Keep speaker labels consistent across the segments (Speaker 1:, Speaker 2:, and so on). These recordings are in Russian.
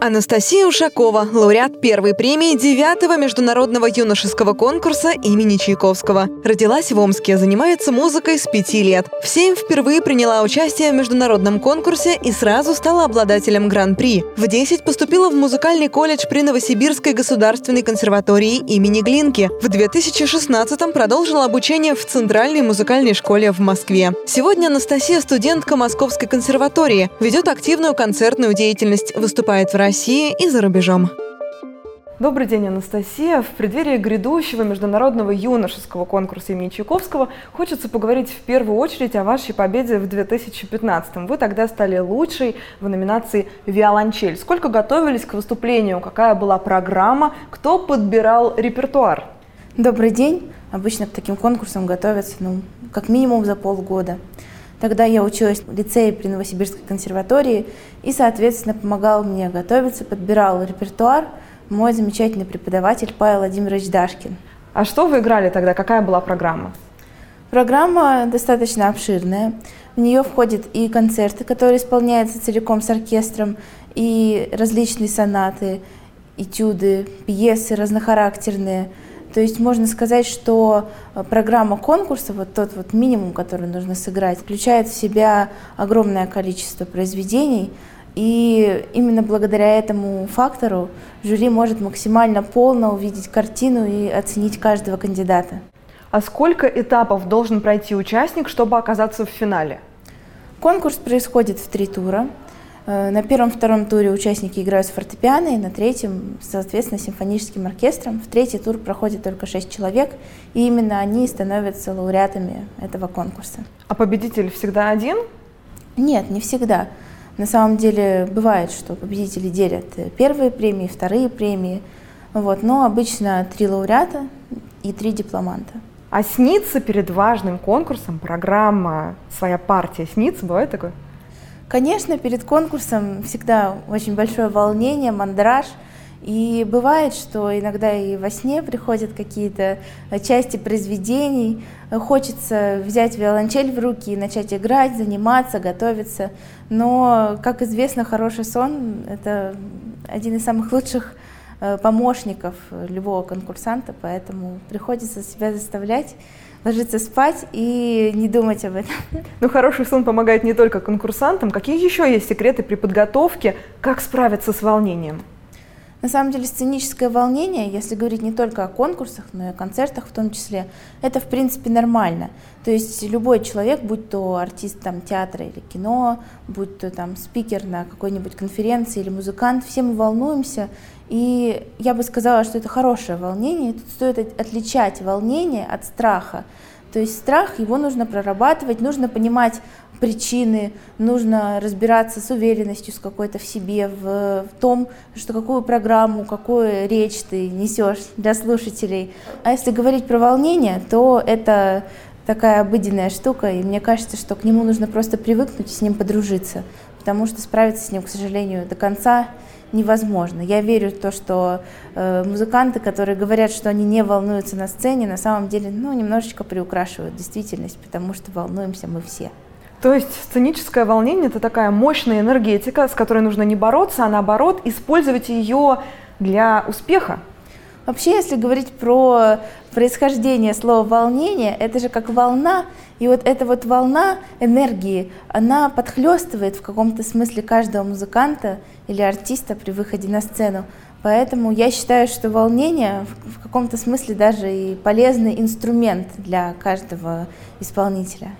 Speaker 1: Анастасия Ушакова, лауреат первой премии 9 международного юношеского конкурса имени Чайковского. Родилась в Омске, занимается музыкой с пяти лет. В семь впервые приняла участие в международном конкурсе и сразу стала обладателем гран-при. В 10 поступила в музыкальный колледж при Новосибирской государственной консерватории имени Глинки. В 2016 продолжила обучение в Центральной музыкальной школе в Москве. Сегодня Анастасия студентка Московской консерватории, ведет активную концертную деятельность, выступает в России России и за рубежом.
Speaker 2: Добрый день, Анастасия. В преддверии грядущего международного юношеского конкурса имени Чайковского хочется поговорить в первую очередь о вашей победе в 2015 -м. Вы тогда стали лучшей в номинации «Виолончель». Сколько готовились к выступлению? Какая была программа? Кто подбирал репертуар?
Speaker 3: Добрый день. Обычно к таким конкурсам готовятся ну, как минимум за полгода. Тогда я училась в лицее при Новосибирской консерватории и, соответственно, помогал мне готовиться, подбирал репертуар мой замечательный преподаватель Павел Владимирович Дашкин.
Speaker 2: А что вы играли тогда? Какая была программа?
Speaker 3: Программа достаточно обширная. В нее входят и концерты, которые исполняются целиком с оркестром, и различные сонаты, этюды, пьесы разнохарактерные – то есть можно сказать, что э, программа конкурса, вот тот вот минимум, который нужно сыграть, включает в себя огромное количество произведений, и именно благодаря этому фактору жюри может максимально полно увидеть картину и оценить каждого кандидата.
Speaker 2: А сколько этапов должен пройти участник, чтобы оказаться в финале?
Speaker 3: Конкурс происходит в три тура. Э, на первом-втором туре участники играют с фортепиано, и на третьем, соответственно, симфоническим оркестром. В третий тур проходит только шесть человек, и именно они становятся лауреатами этого конкурса.
Speaker 2: А победитель всегда один?
Speaker 3: Нет, не всегда. На самом деле бывает, что победители делят первые премии, вторые премии, вот, но обычно три лауреата и три дипломанта.
Speaker 2: А снится перед важным конкурсом программа «Своя партия» снится? Бывает такое?
Speaker 3: Конечно, перед конкурсом всегда очень большое волнение, мандраж. И бывает, что иногда и во сне приходят какие-то части произведений, хочется взять виолончель в руки и начать играть, заниматься, готовиться. Но, как известно, хороший сон — это один из самых лучших э, помощников любого конкурсанта, поэтому приходится себя заставлять ложиться спать и не думать об этом.
Speaker 2: Ну, хороший сон помогает не только конкурсантам. Какие еще есть секреты при подготовке? Как справиться с волнением?
Speaker 3: На самом деле сценическое волнение, если говорить не только о конкурсах, но и о концертах в том числе, это в принципе нормально. То есть любой человек, будь то артист там, театра или кино, будь то там спикер на какой-нибудь конференции или музыкант, все мы волнуемся. И я бы сказала, что это хорошее волнение. Тут стоит отличать волнение от страха. То есть страх, его нужно прорабатывать, нужно понимать причины, нужно разбираться с уверенностью с какой-то в себе, в, в том, что какую программу, какую речь ты несешь для слушателей. А если говорить про волнение, то это такая обыденная штука, и мне кажется, что к нему нужно просто привыкнуть и с ним подружиться, потому что справиться с ним, к сожалению, до конца невозможно. Я верю в то, что э, музыканты, которые говорят, что они не волнуются на сцене, на самом деле, ну, немножечко приукрашивают действительность, потому что волнуемся мы все.
Speaker 2: То есть сценическое волнение – это такая мощная энергетика, с которой нужно не бороться, а наоборот использовать ее для успеха.
Speaker 3: Вообще, если говорить про происхождение слова «волнение», это же как волна, и вот эта вот волна энергии, она подхлестывает в каком-то смысле каждого музыканта или артиста при выходе на сцену. Поэтому я считаю, что волнение в каком-то смысле даже и полезный инструмент для каждого исполнителя.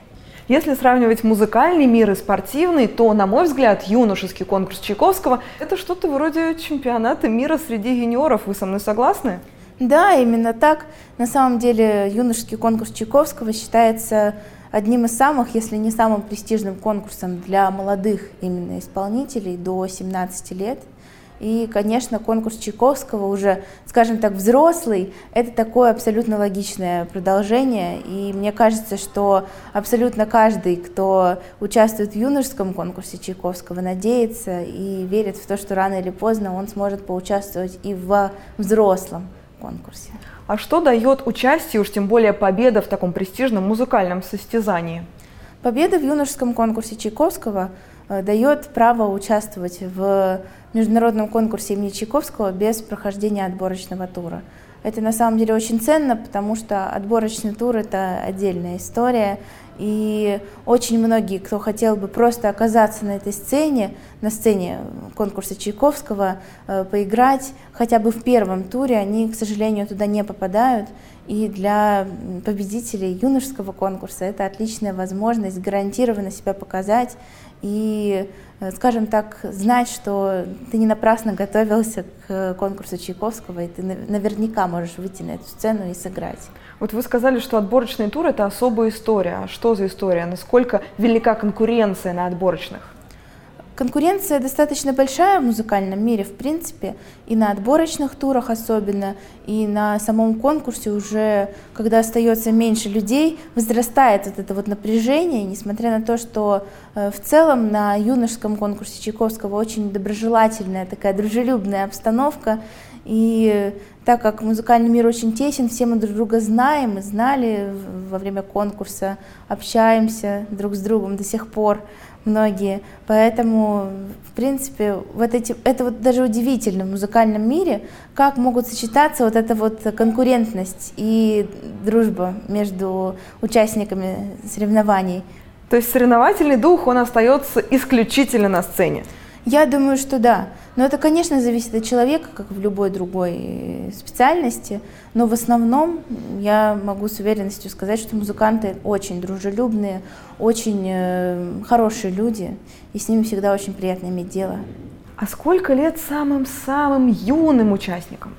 Speaker 2: Если сравнивать музыкальный мир и спортивный, то, на мой взгляд, юношеский конкурс Чайковского – это что-то вроде чемпионата мира среди юниоров. Вы со мной согласны?
Speaker 3: Да, именно так. На самом деле юношеский конкурс Чайковского считается одним из самых, если не самым престижным конкурсом для молодых именно исполнителей до 17 лет – и, конечно, конкурс Чайковского уже, скажем так, взрослый, это такое абсолютно логичное продолжение. И мне кажется, что абсолютно каждый, кто участвует в юношеском конкурсе Чайковского, надеется и верит в то, что рано или поздно он сможет поучаствовать и в взрослом конкурсе.
Speaker 2: А что дает участие, уж тем более победа в таком престижном музыкальном состязании?
Speaker 3: Победа в юношеском конкурсе Чайковского дает право участвовать в международном конкурсе имени Чайковского без прохождения отборочного тура. Это на самом деле очень ценно, потому что отборочный тур — это отдельная история, и очень многие, кто хотел бы просто оказаться на этой сцене, на сцене конкурса Чайковского, э, поиграть хотя бы в первом туре, они, к сожалению, туда не попадают. И для победителей юношеского конкурса это отличная возможность гарантированно себя показать и, э, скажем так, знать, что ты не напрасно готовился к конкурсу Чайковского, и ты наверняка можешь выйти на эту сцену и сыграть.
Speaker 2: Вот вы сказали, что отборочный тур – это особая история. А что за история? Насколько велика конкуренция на отборочных?
Speaker 3: Конкуренция достаточно большая в музыкальном мире, в принципе, и на отборочных турах особенно, и на самом конкурсе уже, когда остается меньше людей, возрастает вот это вот напряжение, несмотря на то, что э, в целом на юношеском конкурсе Чайковского очень доброжелательная, такая дружелюбная обстановка, и так как музыкальный мир очень тесен, все мы друг друга знаем и знали во время конкурса, общаемся друг с другом до сих пор многие. Поэтому, в принципе, вот эти, это вот даже удивительно в музыкальном мире, как могут сочетаться вот эта вот конкурентность и дружба между участниками соревнований.
Speaker 2: То есть соревновательный дух, он остается исключительно на сцене?
Speaker 3: Я думаю, что да. Но это, конечно, зависит от человека, как в любой другой специальности. Но в основном я могу с уверенностью сказать, что музыканты очень дружелюбные, очень э, хорошие люди, и с ними всегда очень приятно иметь дело.
Speaker 2: А сколько лет самым-самым юным участникам?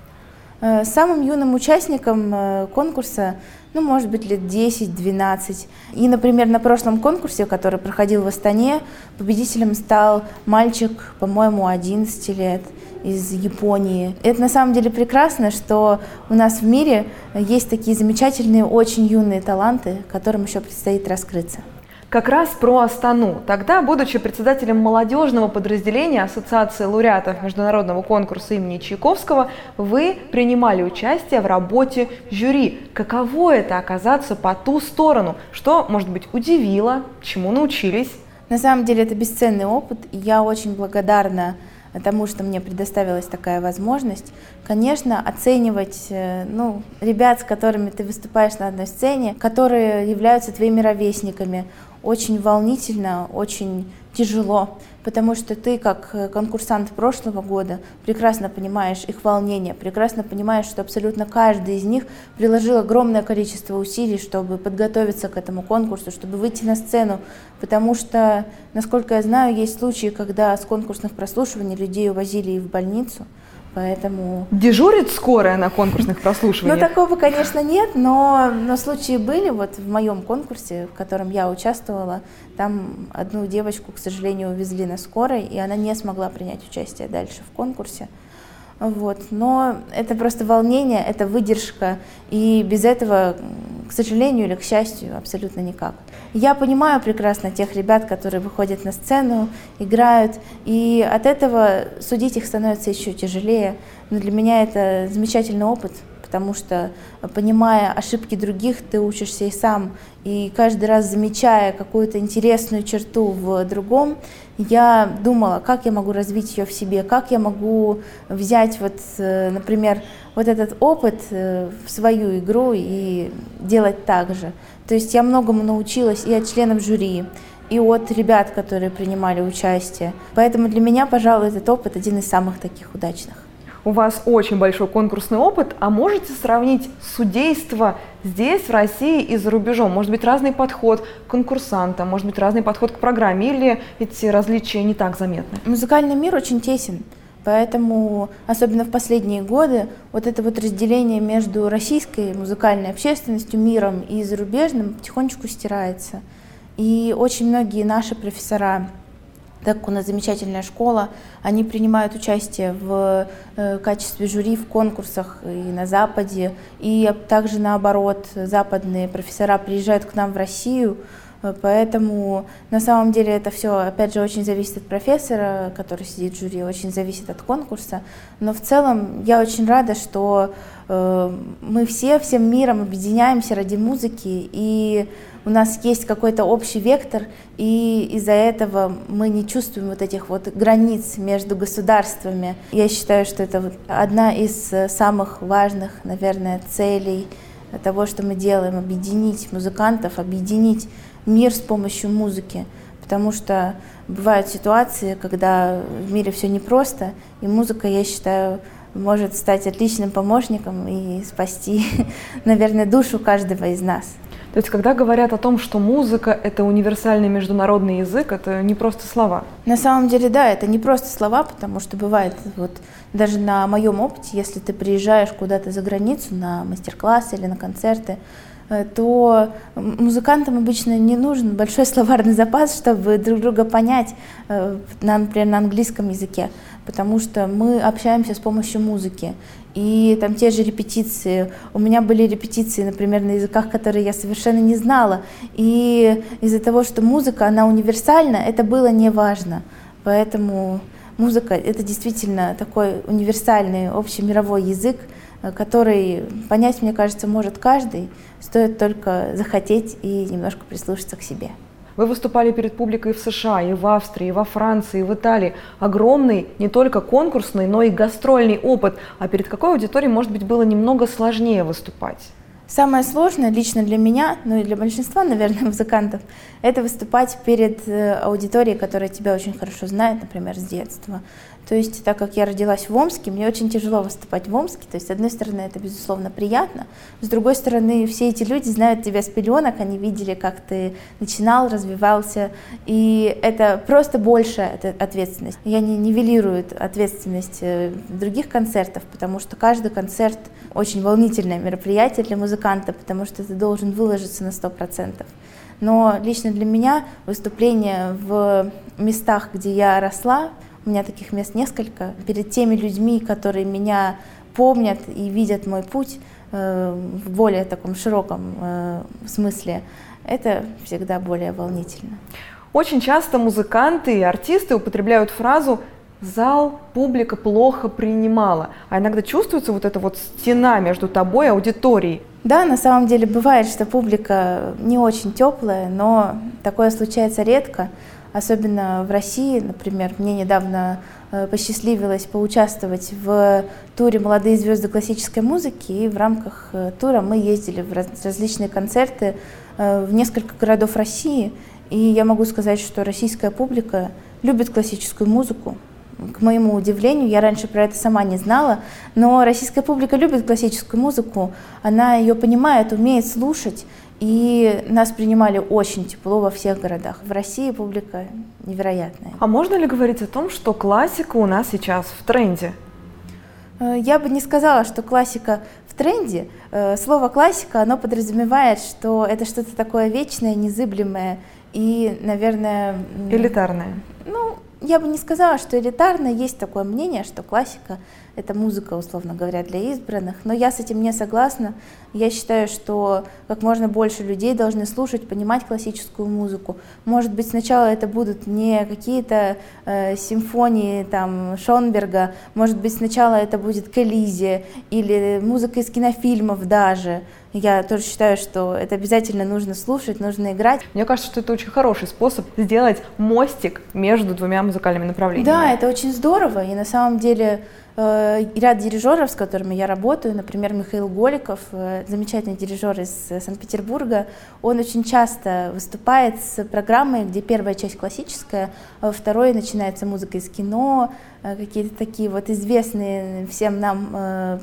Speaker 3: Э, самым юным участником э, конкурса ну, может быть, лет 10-12. И, например, на прошлом конкурсе, который проходил в Астане, победителем стал мальчик, по-моему, 11 лет из Японии. Это на самом деле прекрасно, что у нас в мире есть такие замечательные, очень юные таланты, которым еще предстоит раскрыться.
Speaker 2: Как раз про Астану. Тогда, будучи председателем молодежного подразделения Ассоциации лауреатов международного конкурса имени Чайковского, вы принимали участие в работе жюри. Каково это оказаться по ту сторону? Что, может быть, удивило? Чему научились?
Speaker 3: На самом деле это бесценный опыт, я очень благодарна тому, что мне предоставилась такая возможность. Конечно, оценивать э, ну, ребят, с которыми ты выступаешь на одной сцене, которые являются твоими ровесниками, очень волнительно, очень тяжело, потому что ты, как э, конкурсант прошлого года, прекрасно понимаешь их волнение, прекрасно понимаешь, что абсолютно каждый из них приложил огромное количество усилий, чтобы подготовиться к этому конкурсу, чтобы выйти на сцену, потому что, насколько я знаю, есть случаи, когда с конкурсных прослушиваний людей увозили и в больницу, Поэтому...
Speaker 2: Дежурит скорая на конкурсных прослушиваниях?
Speaker 3: Ну, такого, конечно, нет, но, но случаи были. Вот в моем конкурсе, в котором я участвовала, там одну девочку, к сожалению, увезли на скорой, и она не смогла принять участие дальше в конкурсе. Вот. Но это просто волнение, это выдержка, и без этого, к сожалению или к счастью, абсолютно никак. Я понимаю прекрасно тех ребят, которые выходят на сцену, играют, и от этого судить их становится еще тяжелее. Но для меня это замечательный опыт, потому что, понимая ошибки других, ты учишься и сам. И каждый раз замечая какую-то интересную черту в другом, я думала, как я могу развить ее в себе, как я могу взять, вот, э, например, вот этот опыт э, в свою игру и делать так же. То есть я многому научилась и от членов жюри, и от ребят, которые принимали участие. Поэтому для меня, пожалуй, этот опыт один из самых таких удачных.
Speaker 2: У вас очень большой конкурсный опыт, а можете сравнить судейство здесь, в России и за рубежом? Может быть, разный подход к конкурсантам, может быть, разный подход к программе, или эти различия не так заметны?
Speaker 3: Музыкальный мир очень тесен. Поэтому, особенно в последние годы, вот это вот разделение между российской музыкальной общественностью, миром и зарубежным потихонечку стирается. И очень многие наши профессора, так как у нас замечательная школа, они принимают участие в э, качестве жюри в конкурсах и на Западе, и также наоборот, западные профессора приезжают к нам в Россию, поэтому на самом деле это все, опять же, очень зависит от профессора, который сидит в жюри, очень зависит от конкурса. Но в целом я очень рада, что э, мы все всем миром объединяемся ради музыки и у нас есть какой-то общий вектор, и из-за этого мы не чувствуем вот этих вот границ между государствами. Я считаю, что это одна из самых важных, наверное, целей того, что мы делаем, объединить музыкантов, объединить мир с помощью музыки, потому что бывают ситуации, когда в мире все непросто, и музыка, я считаю, может стать отличным помощником и спасти, наверное, душу каждого из нас.
Speaker 2: То есть, когда говорят о том, что музыка — это универсальный международный язык, это не просто слова?
Speaker 3: На самом деле, да, это не просто слова, потому что бывает, вот даже на моем опыте, если ты приезжаешь куда-то за границу на мастер-классы или на концерты, то музыкантам обычно не нужен большой словарный запас, чтобы друг друга понять, э, например, на английском языке потому что мы общаемся с помощью музыки. И там те же репетиции. У меня были репетиции, например, на языках, которые я совершенно не знала. И из-за того, что музыка, она универсальна, это было не важно. Поэтому музыка — это действительно такой универсальный общемировой язык, который понять, мне кажется, может каждый. Стоит только захотеть и немножко прислушаться к себе.
Speaker 2: Вы выступали перед публикой в США, и в Австрии, и во Франции, и в Италии. Огромный не только конкурсный, но и гастрольный опыт. А перед какой аудиторией, может быть, было немного сложнее выступать?
Speaker 3: Самое сложное лично для меня, ну и для большинства, наверное, музыкантов, это выступать перед э, аудиторией, которая тебя очень хорошо знает, например, с детства. То есть, так как я родилась в Омске, мне очень тяжело выступать в Омске. То есть, с одной стороны, это, безусловно, приятно. С другой стороны, все эти люди знают тебя с пеленок, они видели, как ты начинал, развивался. И это просто большая ответственность. Я не нивелирую ответственность э, других концертов, потому что каждый концерт очень волнительное мероприятие для музыканта, потому что ты должен выложиться на 100%. Но лично для меня выступление в местах, где я росла, у меня таких мест несколько. Перед теми людьми, которые меня помнят и видят мой путь э, в более таком широком э, смысле, это всегда более волнительно.
Speaker 2: Очень часто музыканты и артисты употребляют фразу «зал, публика плохо принимала», а иногда чувствуется вот эта вот стена между тобой и аудиторией.
Speaker 3: Да, на самом деле бывает, что публика не очень теплая, но такое случается редко особенно в России, например, мне недавно э, посчастливилось поучаствовать в туре «Молодые звезды классической музыки», и в рамках э, тура мы ездили в различные концерты э, в несколько городов России, и я могу сказать, что российская публика любит классическую музыку. К моему удивлению, я раньше про это сама не знала, но российская публика любит классическую музыку, она ее понимает, умеет слушать, и нас принимали очень тепло во всех городах. В России публика невероятная.
Speaker 2: А можно ли говорить о том, что классика у нас сейчас в тренде?
Speaker 3: Э, я бы не сказала, что классика в тренде. Э, слово классика, оно подразумевает, что это что-то такое вечное, незыблемое и, наверное...
Speaker 2: Элитарное.
Speaker 3: Ну, я бы не сказала, что элитарное. Есть такое мнение, что классика это музыка, условно говоря, для избранных. Но я с этим не согласна. Я считаю, что как можно больше людей должны слушать, понимать классическую музыку. Может быть, сначала это будут не какие-то э, симфонии там, Шонберга, может быть, сначала это будет Келизи или музыка из кинофильмов даже. Я тоже считаю, что это обязательно нужно слушать, нужно играть.
Speaker 2: Мне кажется, что это очень хороший способ сделать мостик между двумя музыкальными направлениями.
Speaker 3: Да, это очень здорово. И на самом деле ряд дирижеров, с которыми я работаю, например, Михаил Голиков, э, замечательный дирижер из э, Санкт-Петербурга, он очень часто выступает с программой, где первая часть классическая, а второй начинается музыка из кино, какие-то такие вот известные всем нам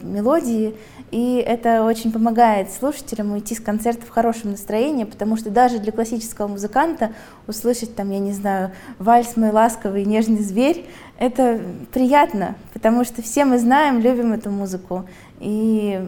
Speaker 3: мелодии, и это очень помогает слушателям уйти с концерта в хорошем настроении, потому что даже для классического музыканта услышать там, я не знаю, вальс «Мой ласковый нежный зверь» — это приятно, потому что все мы знаем, любим эту музыку. И,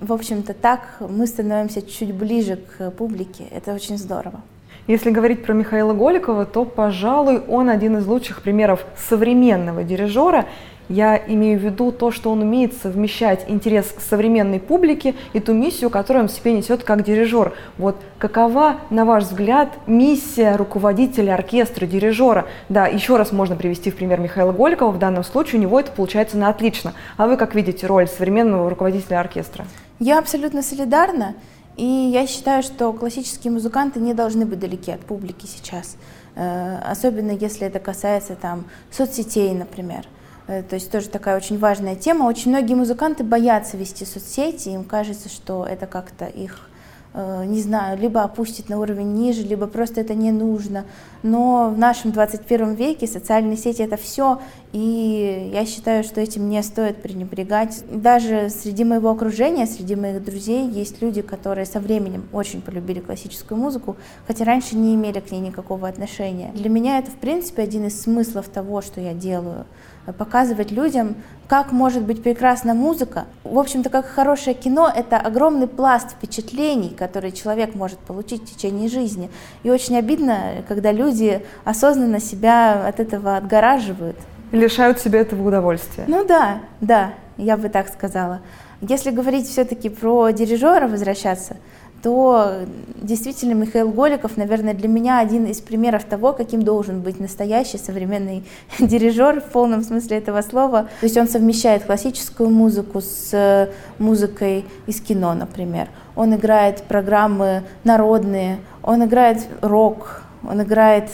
Speaker 3: в общем-то, так мы становимся чуть ближе к публике. Это очень здорово.
Speaker 2: Если говорить про Михаила Голикова, то, пожалуй, он один из лучших примеров современного дирижера. Я имею в виду то, что он умеет совмещать интерес современной публики и ту миссию, которую он себе несет как дирижер. Вот какова, на ваш взгляд, миссия руководителя оркестра, дирижера? Да, еще раз можно привести в пример Михаила Голикова. В данном случае у него это получается на отлично. А вы как видите роль современного руководителя оркестра?
Speaker 3: Я абсолютно солидарна. И я считаю, что классические музыканты не должны быть далеки от публики сейчас. Э, особенно если это касается там соцсетей, например. Э, то есть тоже такая очень важная тема. Очень многие музыканты боятся вести соцсети, им кажется, что это как-то их не знаю, либо опустить на уровень ниже, либо просто это не нужно. Но в нашем 21 веке социальные сети это все, и я считаю, что этим не стоит пренебрегать. Даже среди моего окружения, среди моих друзей есть люди, которые со временем очень полюбили классическую музыку, хотя раньше не имели к ней никакого отношения. Для меня это, в принципе, один из смыслов того, что я делаю показывать людям, как может быть прекрасна музыка. В общем-то, как хорошее кино, это огромный пласт впечатлений, которые человек может получить в течение жизни. И очень обидно, когда люди осознанно себя от этого отгораживают.
Speaker 2: Лишают себя этого удовольствия.
Speaker 3: Ну да, да, я бы так сказала. Если говорить все-таки про дирижера, возвращаться, то действительно Михаил Голиков, наверное, для меня один из примеров того, каким должен быть настоящий современный дирижер в полном смысле этого слова. То есть он совмещает классическую музыку с э, музыкой из кино, например. Он играет программы народные, он играет рок, он играет,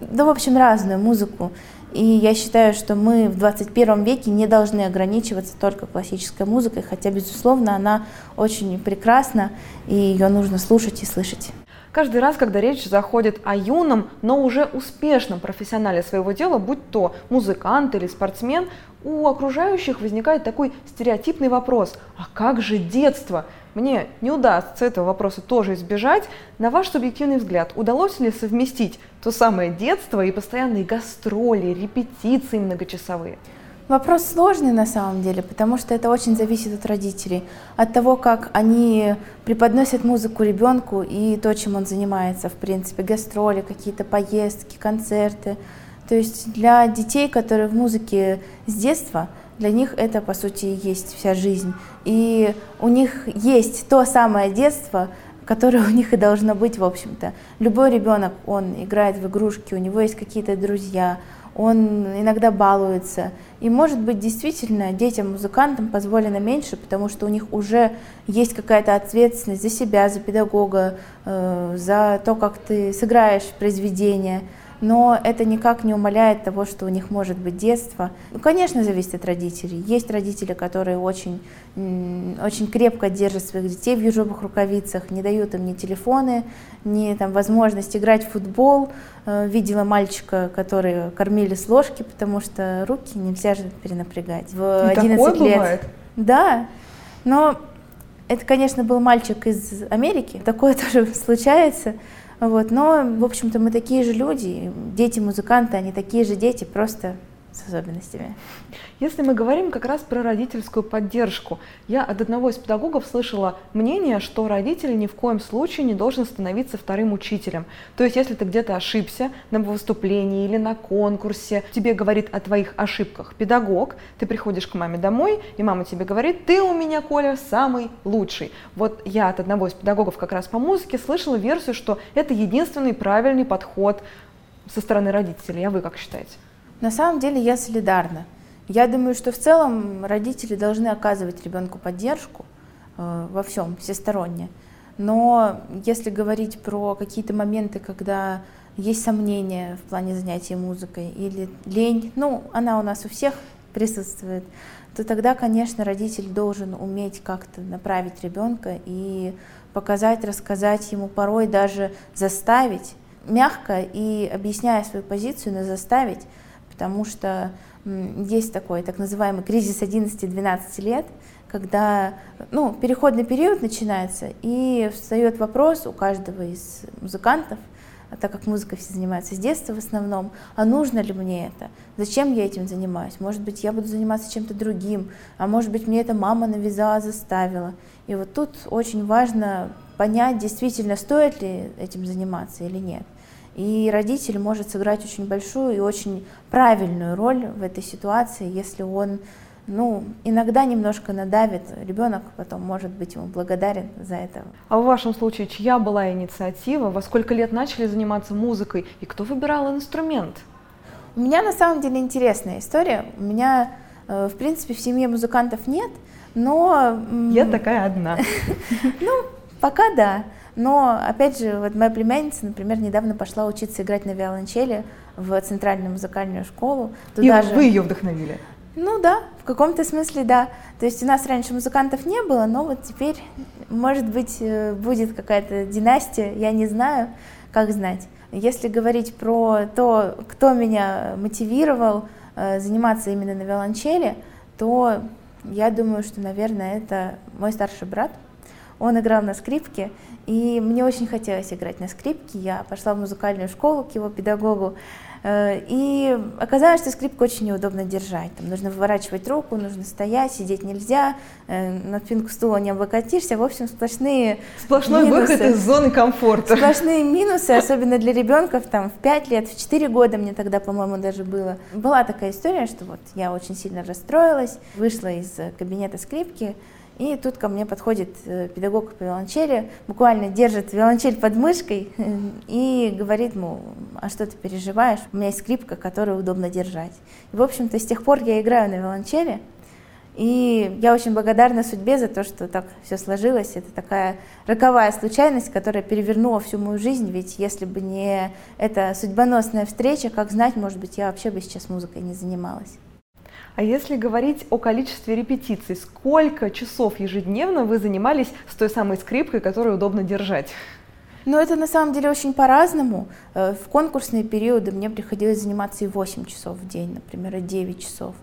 Speaker 3: да, в общем, разную музыку. И я считаю, что мы в 21 веке не должны ограничиваться только классической музыкой, хотя, безусловно, она очень прекрасна, и ее нужно слушать и слышать.
Speaker 2: Каждый раз, когда речь заходит о юном, но уже успешном профессионале своего дела, будь то музыкант или спортсмен, у окружающих возникает такой стереотипный вопрос, а как же детство? Мне не удастся этого вопроса тоже избежать. На ваш субъективный взгляд, удалось ли совместить то самое детство и постоянные гастроли, репетиции многочасовые?
Speaker 3: Вопрос сложный на самом деле, потому что это очень зависит от родителей, от того, как они преподносят музыку ребенку и то, чем он занимается, в принципе, гастроли, какие-то поездки, концерты. То есть для детей, которые в музыке с детства – для них это, по сути, и есть вся жизнь. И у них есть то самое детство, которое у них и должно быть, в общем-то. Любой ребенок, он играет в игрушки, у него есть какие-то друзья, он иногда балуется. И, может быть, действительно детям-музыкантам позволено меньше, потому что у них уже есть какая-то ответственность за себя, за педагога, э, за то, как ты сыграешь произведение но это никак не умаляет того, что у них может быть детство. Ну, конечно, зависит от родителей. Есть родители, которые очень, очень крепко держат своих детей в ежовых рукавицах, не дают им ни телефоны, ни там, возможность играть в футбол. Э, видела мальчика, который кормили с ложки, потому что руки нельзя же перенапрягать.
Speaker 2: В 11 такое лет. Бывает?
Speaker 3: Да, но это, конечно, был мальчик из Америки. Такое тоже случается. Вот, но, в общем-то, мы такие же люди, дети-музыканты, они такие же дети, просто с особенностями.
Speaker 2: Если мы говорим как раз про родительскую поддержку, я от одного из педагогов слышала мнение, что родитель ни в коем случае не должен становиться вторым учителем. То есть, если ты где-то ошибся на выступлении или на конкурсе, тебе говорит о твоих ошибках педагог, ты приходишь к маме домой, и мама тебе говорит, ты у меня, Коля, самый лучший. Вот я от одного из педагогов как раз по музыке слышала версию, что это единственный правильный подход со стороны родителей. А вы как считаете?
Speaker 3: На самом деле я солидарна. Я думаю, что в целом родители должны оказывать ребенку поддержку э, во всем, всесторонне. Но если говорить про какие-то моменты, когда есть сомнения в плане занятия музыкой или лень, ну, она у нас у всех присутствует, то тогда, конечно, родитель должен уметь как-то направить ребенка и показать, рассказать ему, порой даже заставить, мягко и объясняя свою позицию, но заставить потому что есть такой так называемый кризис 11-12 лет, когда ну, переходный период начинается, и встает вопрос у каждого из музыкантов, а так как музыкой все занимаются с детства в основном, а нужно ли мне это? Зачем я этим занимаюсь? Может быть, я буду заниматься чем-то другим, а может быть, мне это мама навязала, заставила. И вот тут очень важно понять, действительно, стоит ли этим заниматься или нет. И родитель может сыграть очень большую и очень правильную роль в этой ситуации, если он ну, иногда немножко надавит, ребенок потом может быть ему благодарен за это.
Speaker 2: А в вашем случае чья была инициатива? Во сколько лет начали заниматься музыкой? И кто выбирал инструмент?
Speaker 3: У меня на самом деле интересная история. У меня, э, в принципе, в семье музыкантов нет, но...
Speaker 2: Я такая одна.
Speaker 3: Ну, Пока да. Но, опять же, вот моя племянница, например, недавно пошла учиться играть на виолончели в Центральную музыкальную школу.
Speaker 2: Туда И же... вы ее вдохновили?
Speaker 3: Ну да, в каком-то смысле да. То есть у нас раньше музыкантов не было, но вот теперь, может быть, э, будет какая-то династия, я не знаю, как знать. Если говорить про то, кто меня мотивировал э, заниматься именно на виолончели, то я думаю, что, наверное, это мой старший брат. Он играл на скрипке, и мне очень хотелось играть на скрипке. Я пошла в музыкальную школу к его педагогу. Э, и оказалось, что скрипку очень неудобно держать. Там нужно выворачивать руку, нужно стоять, сидеть нельзя, э, на спинку стула не облокотишься. В общем, сплошные
Speaker 2: Сплошной минусы. выход из зоны комфорта.
Speaker 3: Сплошные минусы, особенно для ребенка там, в 5 лет, в 4 года мне тогда, по-моему, даже было. Была такая история, что вот я очень сильно расстроилась, вышла из кабинета скрипки, и тут ко мне подходит э, педагог по виолончели, буквально держит виолончель под мышкой и говорит, ему, а что ты переживаешь? У меня есть скрипка, которую удобно держать. И, в общем-то, с тех пор я играю на виолончели, и я очень благодарна судьбе за то, что так все сложилось. Это такая роковая случайность, которая перевернула всю мою жизнь. Ведь если бы не эта судьбоносная встреча, как знать, может быть, я вообще бы сейчас музыкой не занималась.
Speaker 2: А если говорить о количестве репетиций, сколько часов ежедневно вы занимались с той самой скрипкой, которую удобно держать?
Speaker 3: Ну, это на самом деле очень по-разному. Э, в конкурсные периоды мне приходилось заниматься и 8 часов в день, например, и 9 часов.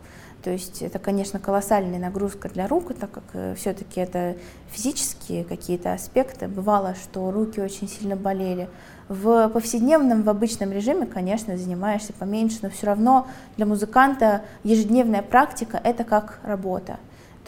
Speaker 3: То есть это, конечно, колоссальная нагрузка для рук, так как э, все-таки это физические какие-то аспекты. Бывало, что руки очень сильно болели. В повседневном, в обычном режиме, конечно, занимаешься поменьше, но все равно для музыканта ежедневная практика — это как работа.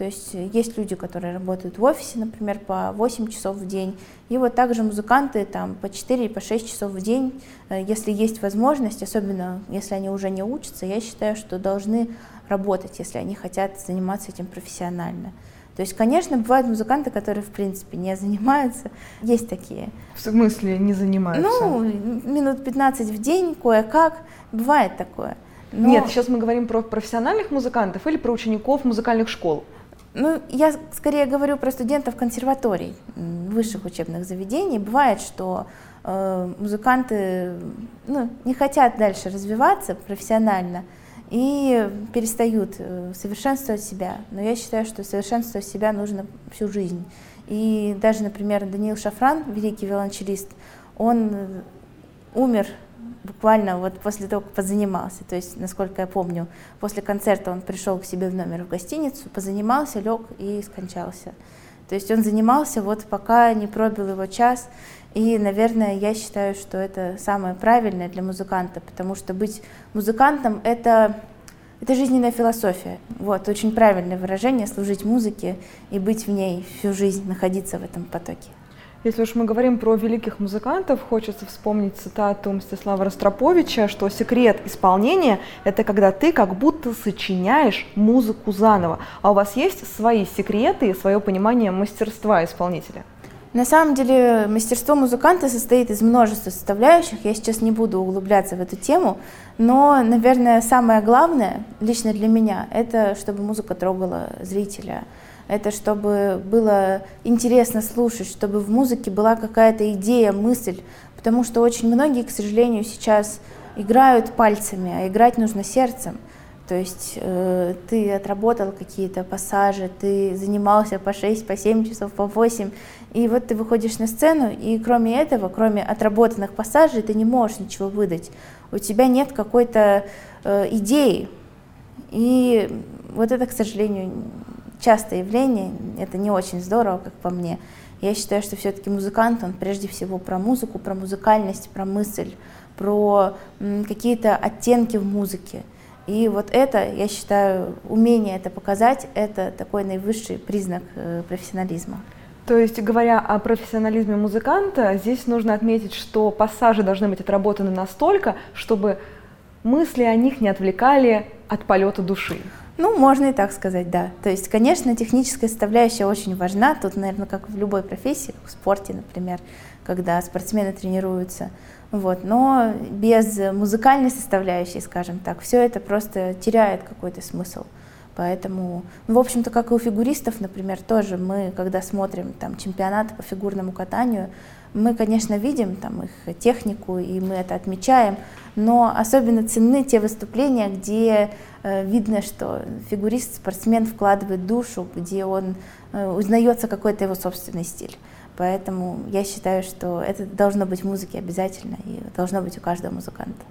Speaker 3: То есть есть люди, которые работают в офисе, например, по 8 часов в день, и вот также музыканты там по 4 по 6 часов в день, э, если есть возможность, особенно если они уже не учатся, я считаю, что должны работать, если они хотят заниматься этим профессионально. То есть, конечно, бывают музыканты, которые, в принципе, не занимаются. Есть такие.
Speaker 2: В смысле не занимаются?
Speaker 3: Ну, минут 15 в день, кое-как. Бывает такое.
Speaker 2: Но... Нет, сейчас мы говорим про профессиональных музыкантов или про учеников музыкальных школ?
Speaker 3: Ну, я скорее говорю про студентов консерваторий, высших учебных заведений. Бывает, что э, музыканты ну, не хотят дальше развиваться профессионально, и перестают э, совершенствовать себя. Но я считаю, что совершенствовать себя нужно всю жизнь. И даже, например, Даниил Шафран, великий виолончелист, он э, умер буквально вот после того, как позанимался. То есть, насколько я помню, после концерта он пришел к себе в номер в гостиницу, позанимался, лег и скончался. То есть он занимался вот пока не пробил его час. И, наверное, я считаю, что это самое правильное для музыканта, потому что быть музыкантом — это, это жизненная философия. Вот, очень правильное выражение — служить музыке и быть в ней всю жизнь, находиться в этом потоке.
Speaker 2: Если уж мы говорим про великих музыкантов, хочется вспомнить цитату Мстислава Ростроповича, что секрет исполнения — это когда ты как будто сочиняешь музыку заново. А у вас есть свои секреты и свое понимание мастерства исполнителя?
Speaker 3: На самом деле мастерство музыканта состоит из множества составляющих. Я сейчас не буду углубляться в эту тему, но, наверное, самое главное лично для меня — это чтобы музыка трогала зрителя, это чтобы было интересно слушать, чтобы в музыке была какая-то идея, мысль, потому что очень многие, к сожалению, сейчас играют пальцами, а играть нужно сердцем. То есть э, ты отработал какие-то пассажи, ты занимался по 6, по 7 часов, по 8, и вот ты выходишь на сцену, и кроме этого, кроме отработанных пассажей, ты не можешь ничего выдать. У тебя нет какой-то э, идеи. И вот это, к сожалению, частое явление, это не очень здорово, как по мне. Я считаю, что все-таки музыкант, он прежде всего про музыку, про музыкальность, про мысль, про какие-то оттенки в музыке. И вот это, я считаю, умение это показать, это такой наивысший признак э, профессионализма.
Speaker 2: То есть, говоря о профессионализме музыканта, здесь нужно отметить, что пассажи должны быть отработаны настолько, чтобы мысли о них не отвлекали от полета души.
Speaker 3: Ну, можно и так сказать, да. То есть, конечно, техническая составляющая очень важна. Тут, наверное, как в любой профессии, в спорте, например, когда спортсмены тренируются. Вот. Но без музыкальной составляющей, скажем так, все это просто теряет какой-то смысл. Поэтому, ну, в общем-то, как и у фигуристов, например, тоже мы, когда смотрим там чемпионаты по фигурному катанию, мы, конечно, видим там их технику, и мы это отмечаем, но особенно ценны те выступления, где э, видно, что фигурист, спортсмен вкладывает душу, где он э, узнается какой-то его собственный стиль. Поэтому я считаю, что это должно быть в музыке обязательно и должно быть у каждого музыканта.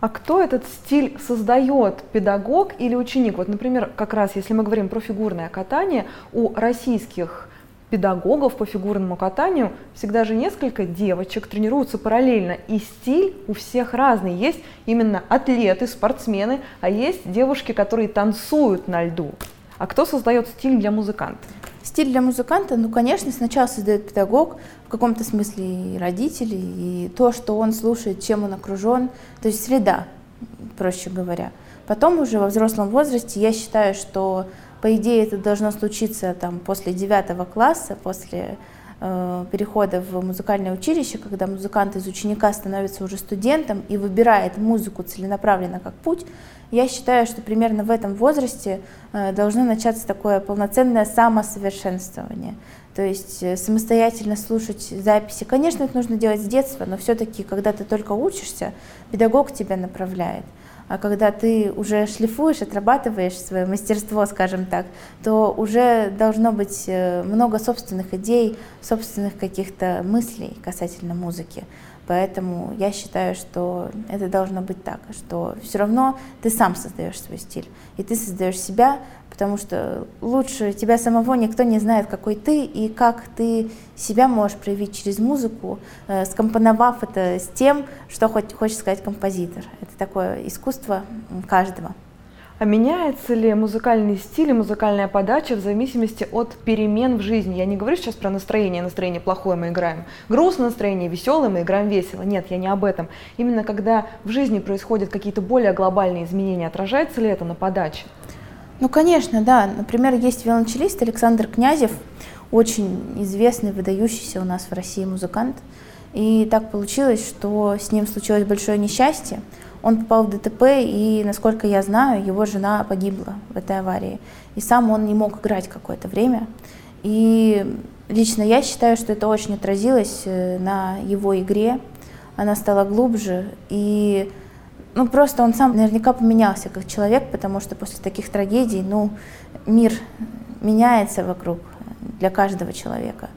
Speaker 2: А кто этот стиль создает, педагог или ученик? Вот, например, как раз если мы говорим про фигурное катание, у российских педагогов по фигурному катанию всегда же несколько девочек тренируются параллельно, и стиль у всех разный. Есть именно атлеты, спортсмены, а есть девушки, которые танцуют на льду. А кто создает стиль для музыканта?
Speaker 3: Стиль для музыканта, ну, конечно, сначала создает педагог, в каком-то смысле и родители, и то, что он слушает, чем он окружен, то есть среда, проще говоря. Потом уже во взрослом возрасте я считаю, что по идее это должно случиться там после девятого класса, после перехода в музыкальное училище, когда музыкант из ученика становится уже студентом и выбирает музыку целенаправленно как путь, я считаю, что примерно в этом возрасте э, должно начаться такое полноценное самосовершенствование. То есть э, самостоятельно слушать записи. Конечно, это нужно делать с детства, но все-таки, когда ты только учишься, педагог тебя направляет. А когда ты уже шлифуешь, отрабатываешь свое мастерство, скажем так, то уже должно быть э, много собственных идей, собственных каких-то мыслей касательно музыки. Поэтому я считаю, что это должно быть так, что все равно ты сам создаешь свой стиль, и ты создаешь себя, потому что лучше тебя самого никто не знает, какой ты и как ты себя можешь проявить через музыку, э, скомпоновав это с тем, что хоть, хочет сказать композитор. Это такое искусство каждого.
Speaker 2: А меняется ли музыкальный стиль и музыкальная подача в зависимости от перемен в жизни? Я не говорю сейчас про настроение, настроение плохое мы играем. Грустное настроение, веселое мы играем весело. Нет, я не об этом. Именно когда в жизни происходят какие-то более глобальные изменения, отражается ли это на подаче?
Speaker 3: Ну, конечно, да. Например, есть виолончелист Александр Князев, очень известный, выдающийся у нас в России музыкант. И так получилось, что с ним случилось большое несчастье. Он попал в ДТП, и, насколько я знаю, его жена погибла в этой аварии. И сам он не мог играть какое-то время. И лично я считаю, что это очень отразилось э, на его игре. Она стала глубже. И ну, просто он сам наверняка поменялся как человек, потому что после таких трагедий, ну, мир меняется вокруг для каждого человека.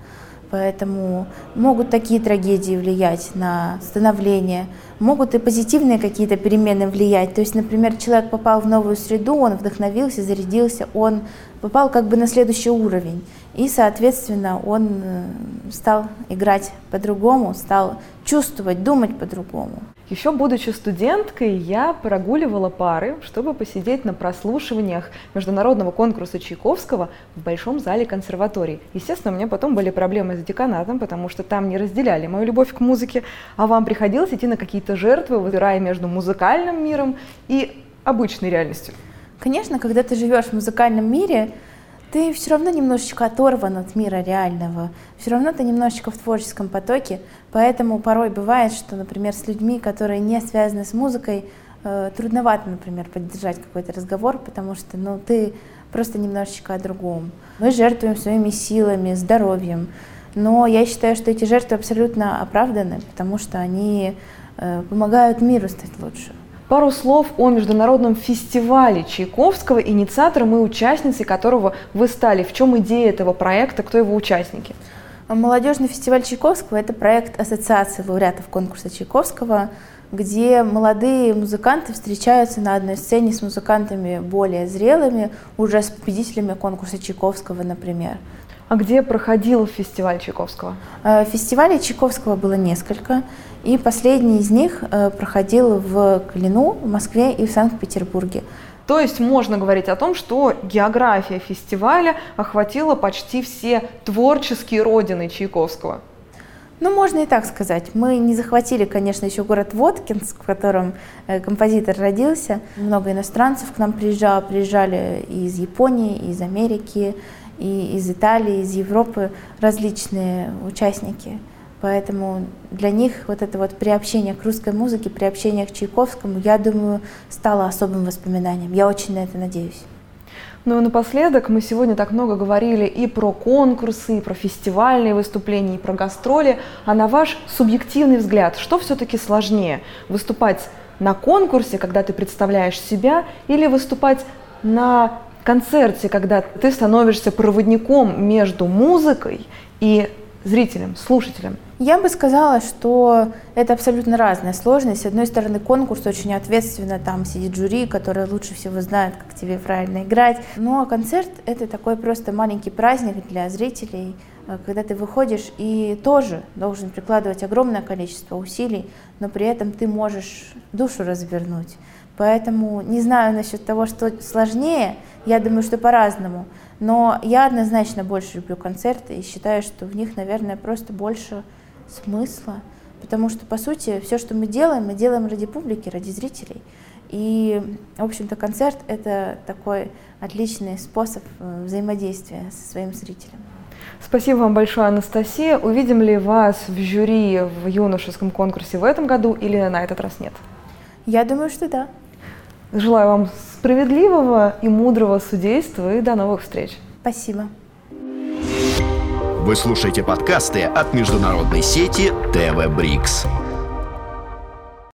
Speaker 3: Поэтому могут такие трагедии влиять на становление, могут и позитивные какие-то перемены влиять. То есть, например, человек попал в новую среду, он вдохновился, зарядился, он попал как бы на следующий уровень. И, соответственно, он э, стал играть по-другому, стал чувствовать, думать по-другому.
Speaker 2: Еще будучи студенткой, я прогуливала пары, чтобы посидеть на прослушиваниях международного конкурса Чайковского в Большом зале консерватории. Естественно, у меня потом были проблемы с деканатом, потому что там не разделяли мою любовь к музыке, а вам приходилось идти на какие-то жертвы, выбирая между музыкальным миром и обычной реальностью.
Speaker 3: Конечно, когда ты живешь в музыкальном мире, ты все равно немножечко оторван от мира реального, все равно ты немножечко в творческом потоке, поэтому порой бывает, что, например, с людьми, которые не связаны с музыкой, э, трудновато, например, поддержать какой-то разговор, потому что, ну, ты просто немножечко о другом. Мы жертвуем своими силами, здоровьем, но я считаю, что эти жертвы абсолютно оправданы, потому что они э, помогают миру стать лучше.
Speaker 2: Пару слов о международном фестивале Чайковского, инициатором и участницей которого вы стали. В чем идея этого проекта, кто его участники?
Speaker 3: Молодежный фестиваль Чайковского – это проект Ассоциации лауреатов конкурса Чайковского, где молодые музыканты встречаются на одной сцене с музыкантами более зрелыми, уже с победителями конкурса Чайковского, например.
Speaker 2: А где проходил фестиваль Чайковского?
Speaker 3: Э, фестивалей Чайковского было несколько, и последний из них э, проходил в Клину, в Москве и в Санкт-Петербурге.
Speaker 2: То есть можно говорить о том, что география фестиваля охватила почти все творческие родины Чайковского.
Speaker 3: Ну, можно и так сказать. Мы не захватили, конечно, еще город Воткинск, в котором э, композитор родился. Много иностранцев к нам приезжало, приезжали из Японии, из Америки, и из Италии, из Европы различные участники. Поэтому для них вот это вот приобщение к русской музыке, приобщение к Чайковскому, я думаю, стало особым воспоминанием. Я очень на это надеюсь.
Speaker 2: Ну и напоследок, мы сегодня так много говорили и про конкурсы, и про фестивальные выступления, и про гастроли. А на ваш субъективный взгляд, что все-таки сложнее? Выступать на конкурсе, когда ты представляешь себя, или выступать на концерте, когда ты становишься проводником между музыкой и зрителям, слушателям?
Speaker 3: Я бы сказала, что это абсолютно разная сложность. С одной стороны, конкурс очень ответственно, там сидит жюри, которое лучше всего знает, как тебе правильно играть. Ну а концерт — это такой просто маленький праздник для зрителей, э, когда ты выходишь и тоже должен прикладывать огромное количество усилий, но при этом ты можешь душу развернуть. Поэтому не знаю насчет того, что сложнее, я думаю, что по-разному. Но я однозначно больше люблю концерты и считаю, что в них, наверное, просто больше смысла. Потому что, по сути, все, что мы делаем, мы делаем ради публики, ради зрителей. И, в общем-то, концерт — это такой отличный способ э, взаимодействия со своим зрителем.
Speaker 2: Спасибо вам большое, Анастасия. Увидим ли вас в жюри в юношеском конкурсе в этом году или на этот раз нет?
Speaker 3: Я думаю, что да.
Speaker 2: Желаю вам справедливого и мудрого судейства и до новых встреч.
Speaker 3: Спасибо.
Speaker 4: Вы слушаете подкасты от международной сети ТВ Брикс.